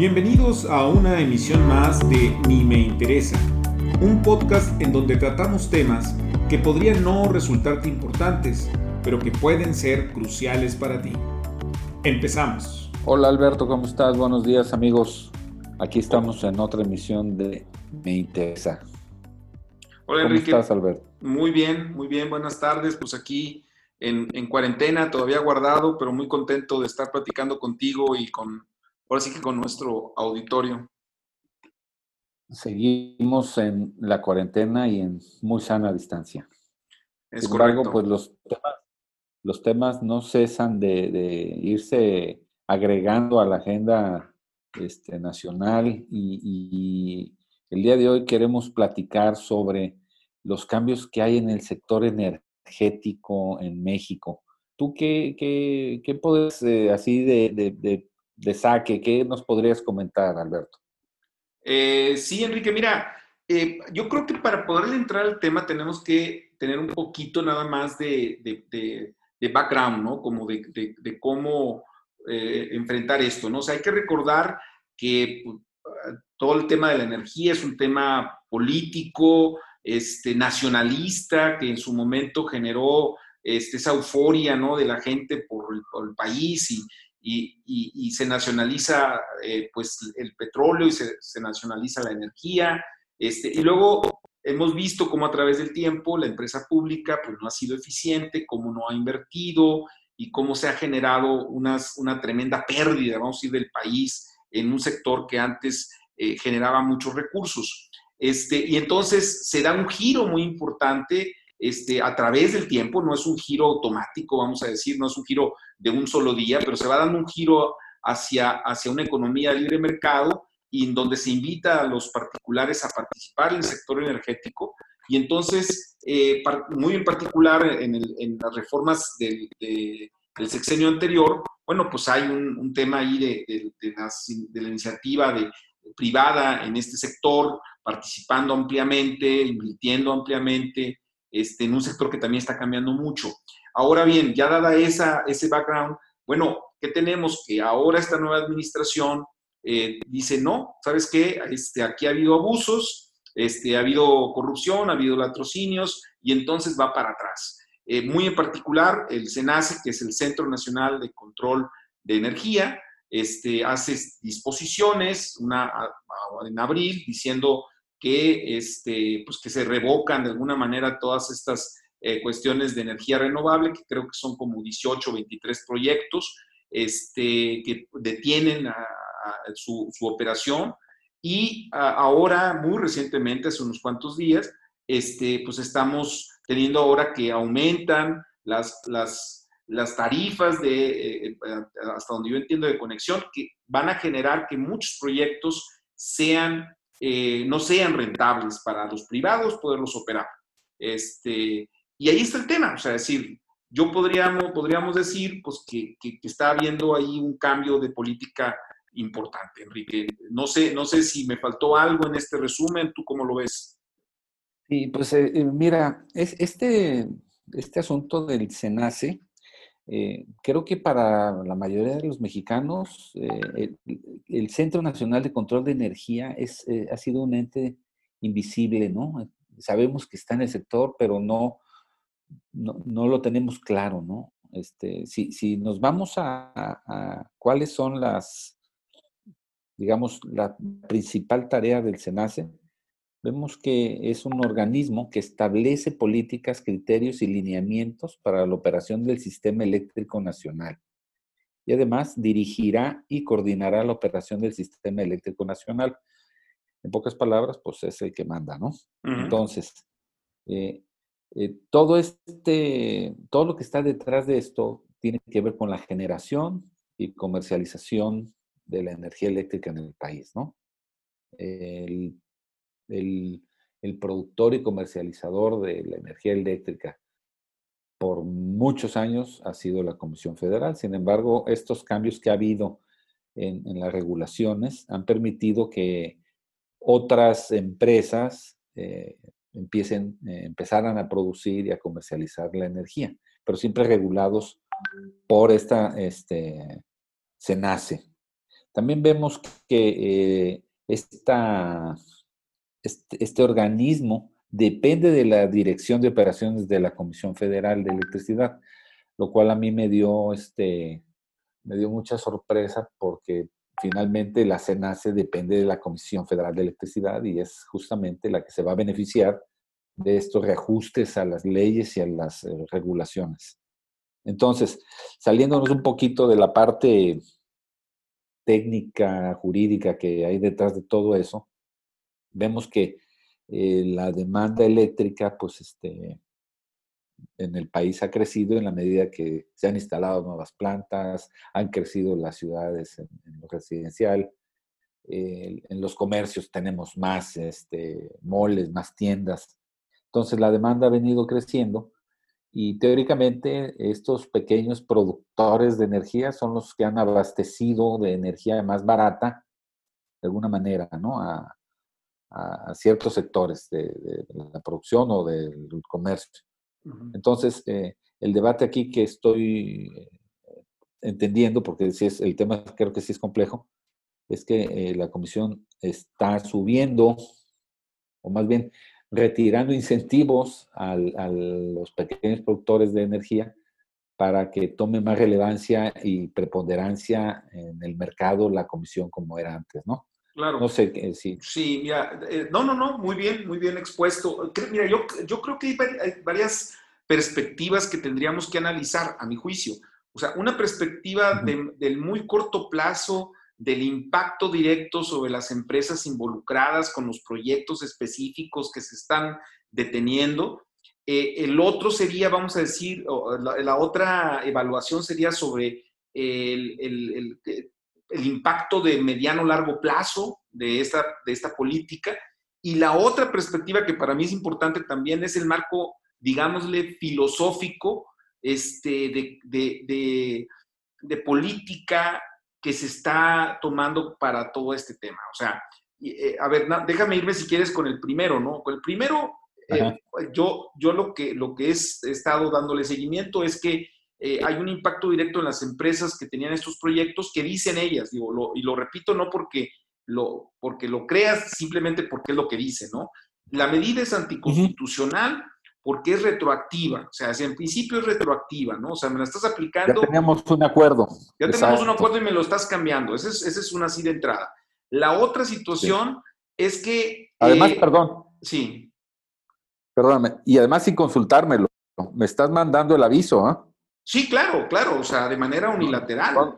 Bienvenidos a una emisión más de Ni me interesa, un podcast en donde tratamos temas que podrían no resultarte importantes, pero que pueden ser cruciales para ti. Empezamos. Hola Alberto, ¿cómo estás? Buenos días amigos. Aquí estamos en otra emisión de Me interesa. Hola ¿Cómo estás Alberto? Muy bien, muy bien, buenas tardes. Pues aquí en, en cuarentena, todavía guardado, pero muy contento de estar platicando contigo y con ahora sí que con nuestro auditorio. Seguimos en la cuarentena y en muy sana distancia. Es Sin embargo, pues los temas, los temas no cesan de, irse agregando a la agenda este, nacional y, el día de hoy queremos platicar sobre los cambios que hay en el sector energético en México. ¿Tú qué, qué, qué puedes, eh, así de, de saque. ¿Qué nos podrías comentar, Alberto? Eh, sí, Enrique, mira, eh, yo creo que para poder entrar al tema tenemos que tener un poquito nada más de, background, ¿no? Como de, cómo eh, enfrentar esto, ¿no? O sea, hay que recordar que pues, todo el tema de la energía es un tema político, este, nacionalista, que en su momento generó este, esa euforia, ¿no? De la gente por el, por el país y, y, se nacionaliza eh, pues el petróleo y se, nacionaliza la energía. Este, y luego hemos visto cómo a través del tiempo la empresa pública pues no ha sido eficiente, cómo no ha invertido y cómo se ha generado unas, una tremenda pérdida, vamos a decir, del país en un sector que antes eh, generaba muchos recursos. Este, y entonces se da un giro muy importante este, a través del tiempo, no es un giro automático, vamos a decir, no es un giro de un solo día, pero se va dando un giro hacia, hacia una economía de libre mercado y en donde se invita a los particulares a participar en el sector energético. Y entonces, eh, muy en particular en, las reformas del, sexenio anterior, bueno, pues hay un, tema ahí de, de la iniciativa de, privada en este sector, participando ampliamente, invirtiendo ampliamente, este, en un sector que también está cambiando mucho. Ahora bien, ya dada esa, ese background, bueno, ¿qué tenemos? Que ahora esta nueva administración eh, dice, no, ¿sabes qué? Este, aquí ha habido abusos, este, ha habido corrupción, ha habido latrocinios y entonces va para atrás. Eh, muy en particular, el SENACE, que es el Centro Nacional de Control de Energía, este, hace disposiciones una, en abril diciendo que, este, pues que se revocan de alguna manera todas estas eh, cuestiones de energía renovable, que creo que son como 18 o 23 proyectos este, que detienen su, operación. Y ahora, muy recientemente, hace unos cuantos días, este, pues estamos teniendo ahora que aumentan las, las, las tarifas de, eh, eh, hasta donde yo entiendo, de conexión, que van a generar que muchos proyectos sean eh, no sean rentables para los privados poderlos operar. Este, y ahí está el tema, o sea, decir, yo podríamos, podríamos decir pues, que, está habiendo ahí un cambio de política importante, Enrique. No sé, no sé si me faltó algo en este resumen, ¿tú cómo lo ves? Sí, pues eh, eh, mira, es, este, este asunto del SENACE, creo que para la mayoría de los mexicanos, el, Centro Nacional de Control de Energía es, eh, ha sido un ente invisible, ¿no? Sabemos que está en el sector, pero no, no, lo tenemos claro, ¿no? Este, si, si nos vamos a, a, cuáles son las, digamos, la principal tarea del SENACE, vemos que es un organismo que establece políticas, criterios y lineamientos para la operación del sistema eléctrico nacional. Y además dirigirá y coordinará la operación del sistema eléctrico nacional. En pocas palabras, pues es el que manda, ¿no? Entonces, eh, eh, todo este, todo lo que está detrás de esto tiene que ver con la generación y comercialización de la energía eléctrica en el país, ¿no? El el, productor y comercializador de la energía eléctrica por muchos años ha sido la Comisión Federal. Sin embargo, estos cambios que ha habido en, las regulaciones han permitido que otras empresas eh, empiecen, eh, empezaran a producir y a comercializar la energía, pero siempre regulados por esta este, SENACE. también vemos que eh, esta, este, este, organismo depende de la Dirección de Operaciones de la Comisión Federal de Electricidad, lo cual a mí me dio, este, me dio mucha sorpresa porque finalmente la CENACE depende de la Comisión Federal de Electricidad y es justamente la que se va a beneficiar de estos reajustes a las leyes y a las eh, regulaciones. Entonces, saliéndonos un poquito de la parte técnica, jurídica que hay detrás de todo eso, vemos que eh, la demanda eléctrica, pues, este, en el país ha crecido en la medida que se han instalado nuevas plantas, han crecido las ciudades en, lo residencial, en los comercios tenemos más este, moles, más tiendas. Entonces la demanda ha venido creciendo y teóricamente estos pequeños productores de energía son los que han abastecido de energía más barata, de alguna manera, ¿no? A, ciertos sectores de, la producción o del comercio. Entonces, eh, el debate aquí que estoy eh, entendiendo, porque si es, el tema creo que sí es complejo, es que eh, la comisión está subiendo, o más bien retirando incentivos a los pequeños productores de energía para que tome más relevancia y preponderancia en el mercado la comisión como era antes, ¿no? Claro. No sé eh, si. Sí, mira, eh, no, no, no, muy bien, muy bien expuesto. Mira, yo, yo creo que hay varias perspectivas que tendríamos que analizar, a mi juicio. O sea, una perspectiva del muy corto plazo, del impacto directo sobre las empresas involucradas con los proyectos específicos que se están deteniendo. Eh, el otro sería, vamos a decir, la, otra evaluación sería sobre el, impacto de mediano largo plazo de esta, de esta política. Y la otra perspectiva que para mí es importante también es el marco, digámosle, filosófico este, de, de política que se está tomando para todo este tema. O sea, eh, a ver, déjame irme si quieres con el primero, ¿no? Con el primero, eh, yo, yo lo que, lo que he estado dándole seguimiento es que eh, hay un impacto directo en las empresas que tenían estos proyectos que dicen ellas, digo, y lo repito no porque lo, porque lo creas, simplemente porque es lo que dice, ¿no? La medida es anticonstitucional porque es retroactiva, o sea, si en principio es retroactiva, ¿no? O sea, me la estás aplicando. Ya teníamos un acuerdo. Ya tenemos un acuerdo y me lo estás cambiando. Esa es, es una así de entrada. La otra situación es que. Además, eh, perdón. Sí. Perdóname. Y además, sin consultármelo, me estás mandando el aviso, ¿ah? Sí, claro, claro. O sea, de manera unilateral.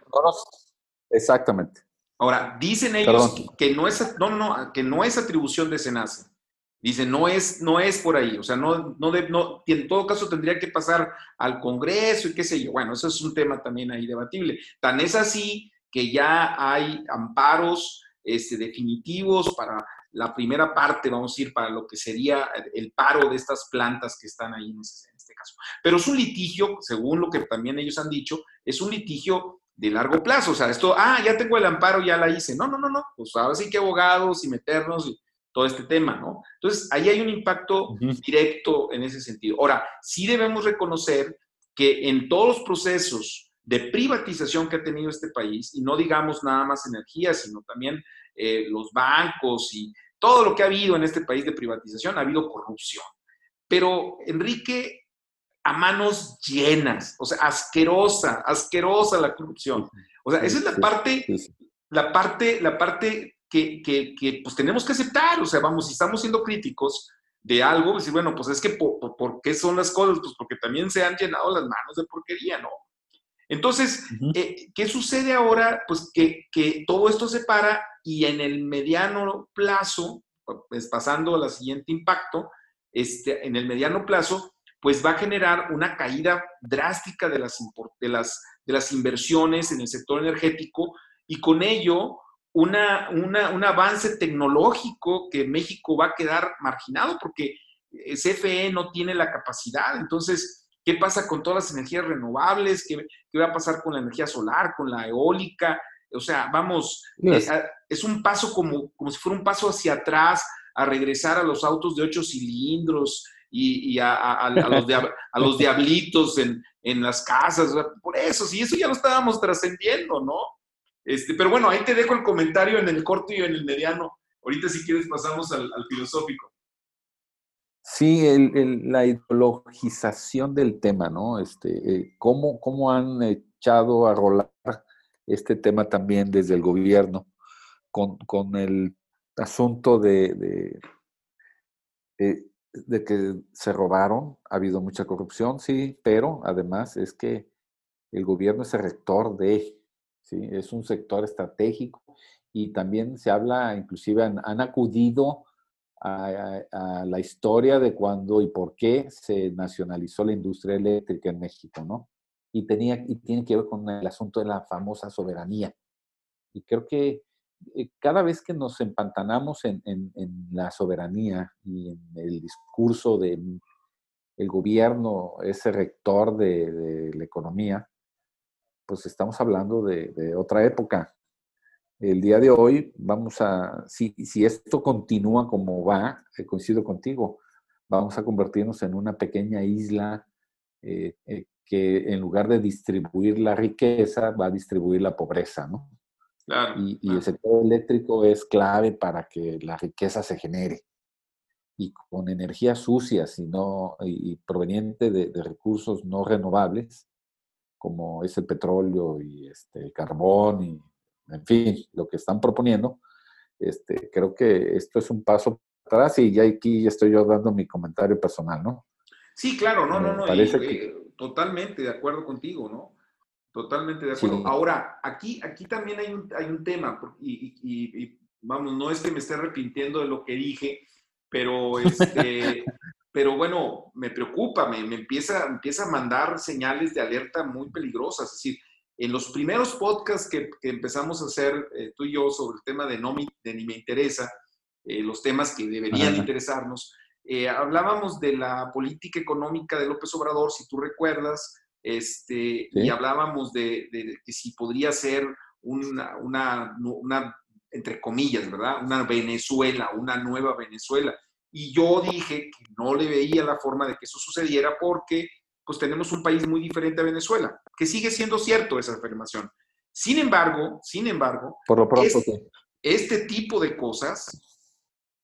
exactamente. Ahora, dicen ellos que no, es, no, no, que no es atribución de SENACE Dice, no es, no es por ahí, o sea, no, no, no, en todo caso tendría que pasar al Congreso y qué sé yo. Bueno, eso es un tema también ahí debatible. Tan es así que ya hay amparos este, definitivos para la primera parte, vamos a ir para lo que sería el paro de estas plantas que están ahí en, este caso. Pero es un litigio, según lo que también ellos han dicho, es un litigio de largo plazo. O sea, esto, ah, ya tengo el amparo, ya la hice. No, no, no, no. Pues ahora sí que abogados y meternos. Y, todo este tema, ¿no? Entonces, ahí hay un impacto directo en ese sentido. Ahora, sí debemos reconocer que en todos los procesos de privatización que ha tenido este país, y no digamos nada más energía, sino también eh, los bancos y todo lo que ha habido en este país de privatización, ha habido corrupción. Pero, Enrique, a manos llenas, o sea, asquerosa, asquerosa la corrupción. O sea, esa es la parte, la parte, la parte que, pues tenemos que aceptar, o sea, vamos, si estamos siendo críticos de algo, pues bueno, pues es que por, qué son las cosas? Pues porque también se han llenado las manos de porquería, ¿no? Entonces, eh, ¿qué sucede ahora? Pues que, todo esto se para y en el mediano plazo, pues pasando al siguiente impacto, este, en el mediano plazo, pues va a generar una caída drástica de las, de las, de las inversiones en el sector energético y con ello una, un avance tecnológico que México va a quedar marginado porque eh, CFE no tiene la capacidad. Entonces, ¿qué pasa con todas las energías renovables? ¿Qué, va a pasar con la energía solar, con la eólica? O sea, vamos, eh, es, un paso como, como si fuera un paso hacia atrás a regresar a los autos de ocho cilindros y, a, los diablitos en, en las casas. Por eso, sí, eso ya lo estábamos trascendiendo, ¿no? Este, pero bueno, ahí te dejo el comentario en el corto y en el mediano. Ahorita si quieres pasamos al, filosófico. Sí, la ideologización del tema, ¿no? Este, eh, ¿cómo, ¿Cómo han echado a rolar este tema también desde el gobierno con, con el asunto de, de, que se robaron, ha habido mucha corrupción, sí, pero además es que el gobierno es el rector de, ¿sí? es un sector estratégico y también se habla, inclusive han, acudido a, la historia de cuándo y por qué se nacionalizó la industria eléctrica en México, ¿no? Y, tenía, y tiene que ver con el asunto de la famosa soberanía. Y creo que cada vez que nos empantanamos en, la soberanía y en el discurso del el gobierno, ese rector de, la economía, pues estamos hablando de, otra época. El día de hoy vamos a, si, si esto continúa como va, eh, coincido contigo, vamos a convertirnos en una pequeña isla eh, que en lugar de distribuir la riqueza, va a distribuir la pobreza, ¿no? Y, el sector eléctrico es clave para que la riqueza se genere. Y con energía sucia sino, y, proveniente de, recursos no renovables, como es el petróleo y este, el carbón, y en fin, lo que están proponiendo, este, creo que esto es un paso atrás y ya aquí estoy yo dando mi comentario personal, ¿no? Sí, claro, no, no, no, eh, totalmente de acuerdo contigo, ¿no? Totalmente de acuerdo. Ahora, aquí, aquí también hay un, hay un tema, y, vamos, no es que me esté arrepintiendo de lo que dije, pero, este, pero bueno, me preocupa, me, me, empieza, empieza a mandar señales de alerta muy peligrosas. Es decir, en los primeros podcasts que, empezamos a hacer eh, tú y yo sobre el tema de no de ni me interesa, eh, los temas que deberían interesarnos, eh, hablábamos de la política económica de López Obrador, si tú recuerdas, este, y hablábamos de, que si podría ser una, una, entre comillas, ¿verdad? Una Venezuela, una nueva Venezuela. Y yo dije que no le veía la forma de que eso sucediera porque pues tenemos un país muy diferente a Venezuela, que sigue siendo cierto esa afirmación. Sin embargo, sin embargo, Por lo pronto, este, este tipo de cosas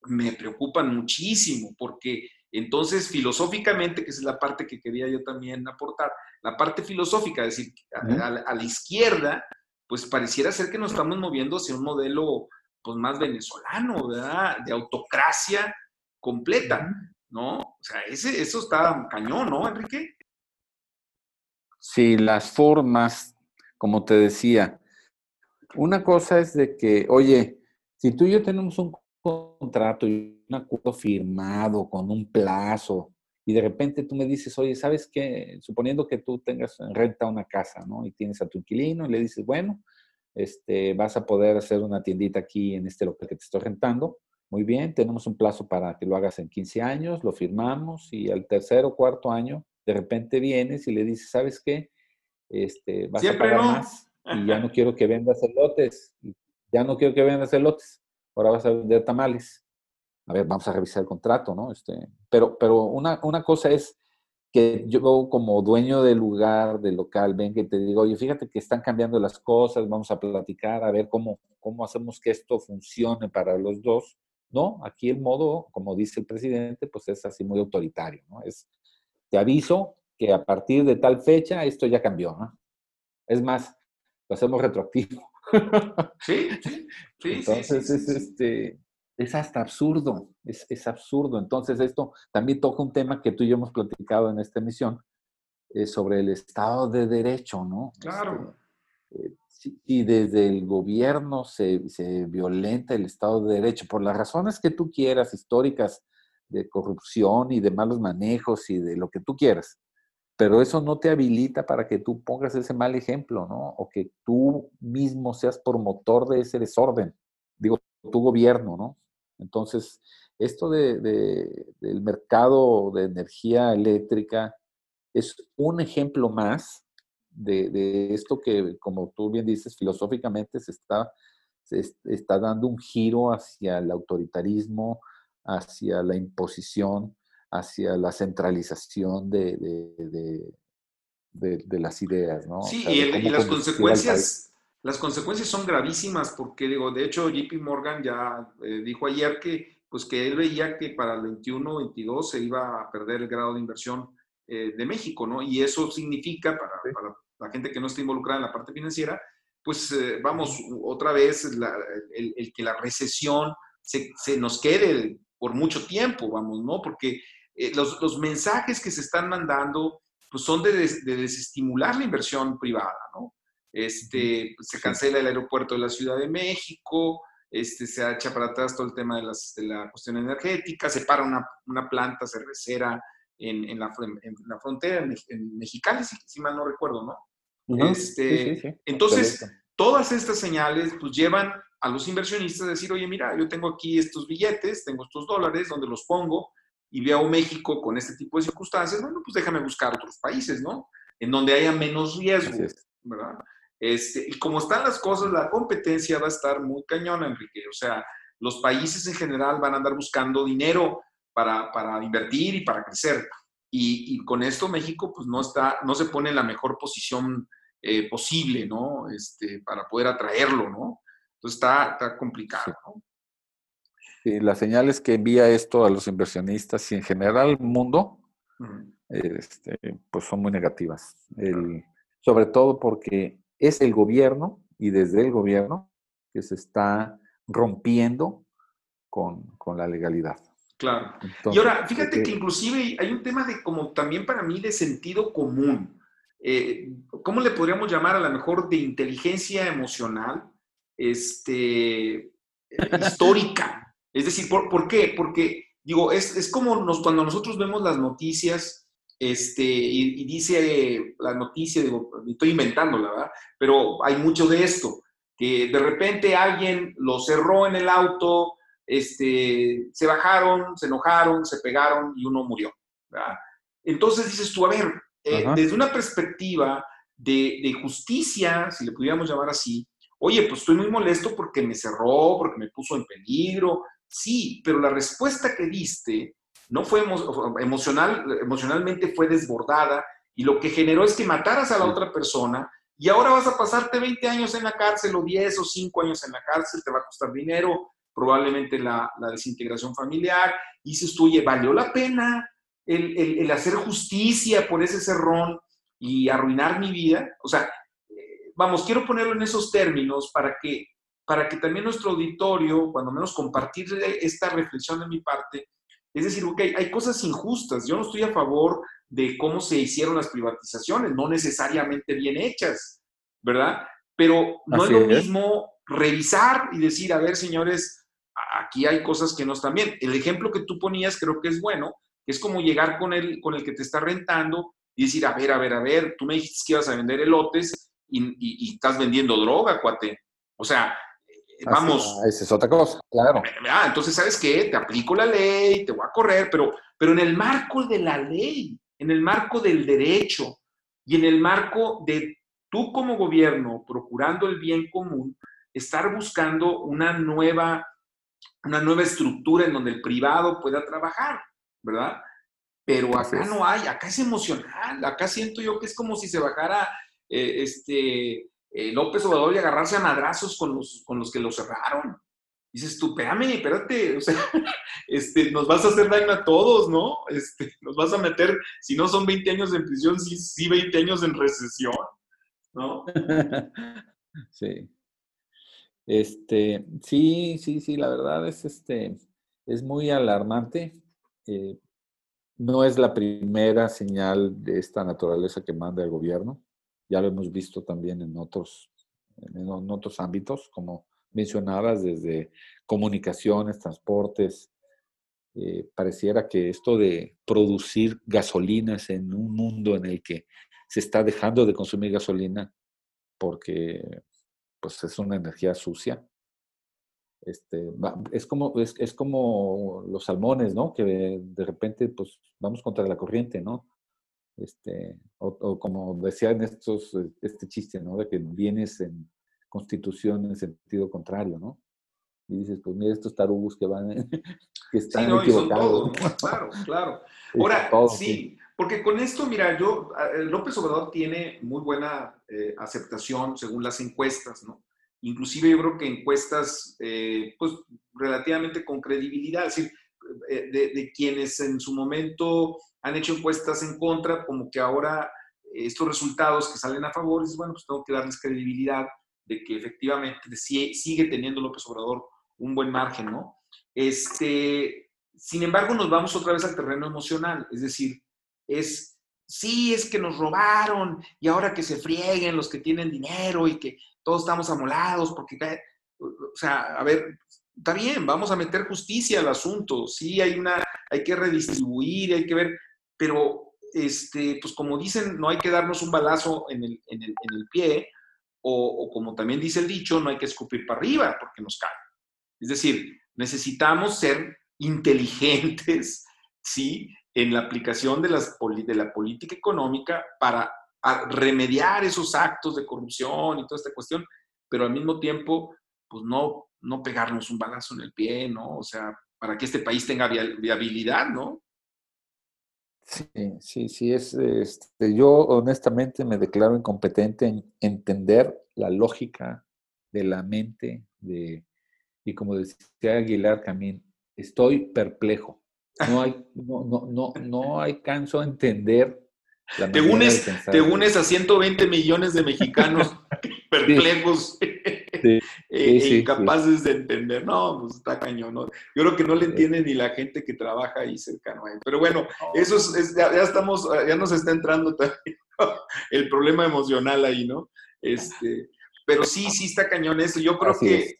me preocupan muchísimo porque entonces, filosóficamente, que es la parte que quería yo también aportar, la parte filosófica, es decir, a, la izquierda, pues pareciera ser que nos estamos moviendo hacia un modelo pues, más venezolano, ¿verdad? De autocracia completa, ¿no? O sea, ese, eso está cañón, ¿no, Enrique? Sí, las formas, como te decía, una cosa es de que, oye, si tú y yo tenemos un contrato y un acuerdo firmado con un plazo y de repente tú me dices, oye, ¿sabes qué? Suponiendo que tú tengas en renta una casa, ¿no? Y tienes a tu inquilino y le dices, bueno, este, vas a poder hacer una tiendita aquí en este local que te estoy rentando. Muy bien, tenemos un plazo para que lo hagas en 15 años, lo firmamos y al tercer o cuarto año, de repente vienes y le dices, ¿sabes qué? Este, vas a pagar más y ya no quiero que vendas elotes, ya no quiero que vendas elotes ahora vas a vender tamales. A ver, vamos a revisar el contrato, ¿no? Este, pero pero una, una cosa es que yo como dueño del lugar, del local, venga y te digo, oye, fíjate que están cambiando las cosas, vamos a platicar, a ver cómo, cómo hacemos que esto funcione para los dos. No, aquí el modo, como dice el presidente, pues es así muy autoritario, ¿no? Es, te aviso que a partir de tal fecha esto ya cambió, ¿no? Es más, lo hacemos retroactivo. Sí, sí, sí. Entonces es, este, es hasta absurdo, es, es, absurdo. Entonces esto también toca un tema que tú y yo hemos platicado en esta emisión eh, sobre el Estado de Derecho, ¿no? Claro. Este, eh, y desde el gobierno se, se violenta el Estado de Derecho por las razones que tú quieras, históricas, de corrupción y de malos manejos y de lo que tú quieras pero eso no te habilita para que tú pongas ese mal ejemplo, ¿no? O que tú mismo seas promotor de ese desorden, digo, tu gobierno, ¿no? Entonces, esto de, del mercado de energía eléctrica es un ejemplo más de, esto que, como tú bien dices, filosóficamente se está, se está dando un giro hacia el autoritarismo, hacia la imposición, hacia la centralización de, de, las ideas, ¿no? Sí, y, las consecuencias, las consecuencias son gravísimas porque, digo, de hecho, JP Morgan ya eh, dijo ayer que, pues, que él veía que para el 21-22 se iba a perder el grado de inversión eh, de México, ¿no? Y eso significa, para, para, la gente que no está involucrada en la parte financiera, pues eh, vamos, otra vez el, el, que la recesión se, se, nos quede por mucho tiempo, vamos, ¿no? Porque los, los, mensajes que se están mandando, pues son de, de desestimular la inversión privada, ¿no? Este, se cancela el aeropuerto de la Ciudad de México, este, se echa para atrás todo el tema de, las, de la cuestión energética, se para una, una planta cervecera en, en, la, en, la, frontera, en, Mexicali, si, mal no recuerdo, ¿no? este, sí, sí, entonces, todas estas señales pues llevan a los inversionistas a decir, oye, mira, yo tengo aquí estos billetes, tengo estos dólares, donde los pongo? Y veo México con este tipo de circunstancias, bueno, pues déjame buscar otros países, ¿no? En donde haya menos riesgo, ¿verdad? Este, y como están las cosas, la competencia va a estar muy cañona, Enrique. O sea, los países en general van a andar buscando dinero para, para invertir y para crecer. Y, y, con esto México pues no, está, no se pone en la mejor posición eh, posible, ¿no? Este, para poder atraerlo, ¿no? Entonces está, está complicado, ¿no? Sí, las señales que envía esto a los inversionistas y en general al mundo, este, pues son muy negativas. El, sobre todo porque es el gobierno y desde el gobierno que se está rompiendo con, la legalidad. Claro. y ahora, fíjate que inclusive hay un tema de como también para mí de sentido común. Eh, ¿Cómo le podríamos llamar a lo mejor de inteligencia emocional este, histórica? Es decir, ¿por, qué? Porque, digo, es, es como nos, cuando nosotros vemos las noticias este, y, dice la noticia, digo, estoy inventando, la verdad, pero hay mucho de esto, que de repente alguien lo cerró en el auto, este, se bajaron, se enojaron, se pegaron y uno murió. ¿verdad? Entonces dices tú, a ver, eh, desde una perspectiva de, de, justicia, si le pudiéramos llamar así, oye, pues estoy muy molesto porque me cerró, porque me puso en peligro, sí, pero la respuesta que diste no fue emocional, emocionalmente fue desbordada y lo que generó es que mataras a la otra persona y ahora vas a pasarte 20 años en la cárcel o 10 o 5 años en la cárcel, te va a costar dinero, probablemente la, desintegración familiar, y dices tú, oye, ¿valió la pena el, el, hacer justicia por ese cerrón y arruinar mi vida? O sea, eh, vamos, quiero ponerlo en esos términos para que, para que también nuestro auditorio, cuando menos compartir esta reflexión de mi parte, es decir, ok, hay cosas injustas. Yo no estoy a favor de cómo se hicieron las privatizaciones, no necesariamente bien hechas, ¿verdad? Pero no es lo mismo revisar y decir, a ver, señores, aquí hay cosas que no están bien. El ejemplo que tú ponías creo que es bueno, es como llegar con el, con el que te está rentando y decir, a ver, a ver, a ver, tú me dijiste que ibas a vender elotes y, y estás vendiendo droga, cuate. O sea, vamos. esa es otra cosa, claro. Ah, entonces, ¿sabes qué? Te aplico la ley, te voy a correr, pero, pero en el marco de la ley, en el marco del derecho y en el marco de tú como gobierno, procurando el bien común, estar buscando una nueva, una nueva estructura en donde el privado pueda trabajar, ¿verdad? Pero acá no hay, acá es emocional, acá siento yo que es como si se bajara eh, este, eh, López Obrador y agarrarse a madrazos con los, con los que lo cerraron. Dices tú, espérame, espérate, o sea, este, nos vas a hacer daño a todos, ¿no? Este, nos vas a meter, si no son 20 años en prisión, sí, sí 20 años en recesión, ¿no? sí. Este, sí, sí, sí, la verdad es, este, es muy alarmante. Eh, no es la primera señal de esta naturaleza que manda el gobierno. Ya lo hemos visto también en otros, en otros ámbitos, como mencionabas, desde comunicaciones, transportes. Eh, pareciera que esto de producir gasolinas en un mundo en el que se está dejando de consumir gasolina porque pues es una energía sucia. Este, es, como, es, como los salmones, ¿no? Que de, repente pues vamos contra la corriente, ¿no? Este, o, como decían estos, este chiste, ¿no? De que vienes en constitución en sentido contrario, ¿no? Y dices, pues mira estos tarugos que van, que están sí, no, equivocados. Son todo, claro, claro. Ahora, sí, Porque con esto, mira, yo, López Obrador tiene muy buena eh, aceptación según las encuestas, ¿no? Inclusive yo creo que encuestas, eh, pues, relativamente con credibilidad, es decir, eh, de, quienes en su momento han hecho encuestas en contra, como que ahora estos resultados que salen a favor, es bueno, pues tengo que darles credibilidad de que efectivamente sigue teniendo López Obrador un buen margen, ¿no? Este, sin embargo, nos vamos otra vez al terreno emocional, es decir, es, sí, es que nos robaron y ahora que se frieguen los que tienen dinero y que todos estamos amolados porque, o sea, a ver, está bien, vamos a meter justicia al asunto, sí, hay una, hay que redistribuir, hay que ver, pero, este, pues como dicen, no hay que darnos un balazo en el, en el, en el pie, o, o, como también dice el dicho, no hay que escupir para arriba porque nos cae. Es decir, necesitamos ser inteligentes, ¿sí? en la aplicación de, las, de la política económica para remediar esos actos de corrupción y toda esta cuestión, pero al mismo tiempo, pues no, no pegarnos un balazo en el pie, ¿no? O sea, para que este país tenga viabilidad, ¿no? Sí, sí, sí, es, este, yo honestamente me declaro incompetente en entender la lógica de la mente de, y como decía Aguilar también, estoy perplejo. No hay, no, no, no, no alcanzo a entender. La te unes, te unes a 120 millones de mexicanos perplejos e incapaces de entender. No, pues está cañón. ¿no? Yo creo que no le entiende ni la gente que trabaja ahí cercano a él. Pero bueno, eso es, ya, estamos, ya nos está entrando también el problema emocional ahí, ¿no? Este, pero sí, sí está cañón eso. Yo creo que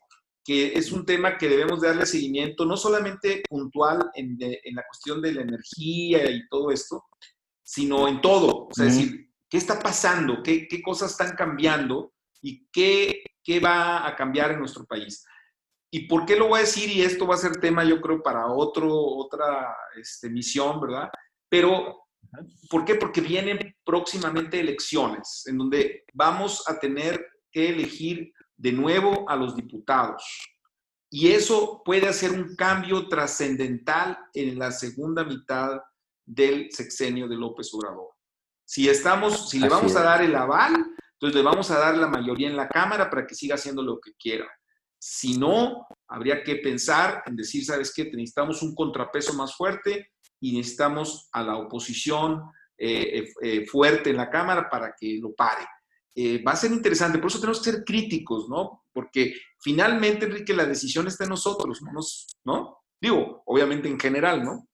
que es un tema que debemos darle seguimiento, no solamente puntual en, la cuestión de la energía y todo esto, sino en todo. O sea, decir, ¿qué está pasando? ¿Qué, ¿Qué, cosas están cambiando? ¿Y qué, qué va a cambiar en nuestro país? ¿Y por qué lo voy a decir? Y esto va a ser tema, yo creo, para otro, otra este, misión, ¿verdad? Pero, ¿por qué? Porque vienen próximamente elecciones, en donde vamos a tener que elegir de nuevo a los diputados. Y eso puede hacer un cambio trascendental en la segunda mitad del sexenio de López Obrador. Si estamos, si le vamos a dar el aval, entonces le vamos a dar la mayoría en la Cámara para que siga haciendo lo que quiera. Si no, habría que pensar en decir, ¿sabes qué? Necesitamos un contrapeso más fuerte y necesitamos a la oposición eh, eh, eh, fuerte en la Cámara para que lo pare. Va a ser interesante. Por eso tenemos que ser críticos, ¿no? Porque finalmente, Enrique, la decisión está en nosotros, ¿no? ¿no? Digo, obviamente en general, ¿no?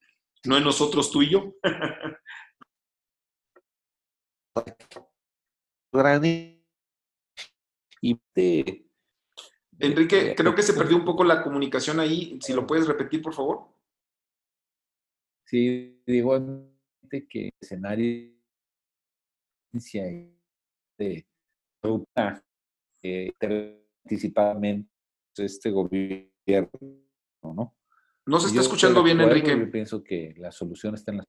No en nosotros, tú y yo. Enrique, creo que se perdió un poco la comunicación ahí. Si lo puedes repetir, por favor. Sí, digo que escenario de eh, anticipadamente este gobierno, ¿no? No se está escuchando bien, Enrique. Yo pienso que la solución está en la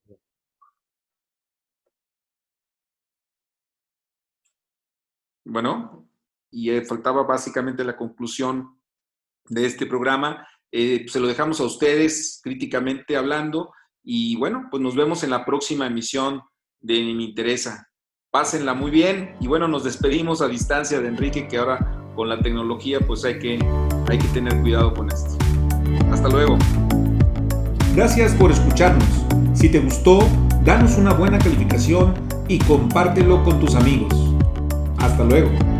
Bueno, y eh, faltaba básicamente la conclusión de este programa. Eh, se lo dejamos a ustedes críticamente hablando y bueno, pues nos vemos en la próxima emisión de Me Interesa. Pásenla muy bien y bueno, nos despedimos a distancia de Enrique que ahora con la tecnología pues hay que, hay que tener cuidado con esto. Hasta luego. Gracias por escucharnos. Si te gustó, danos una buena calificación y compártelo con tus amigos. Hasta luego.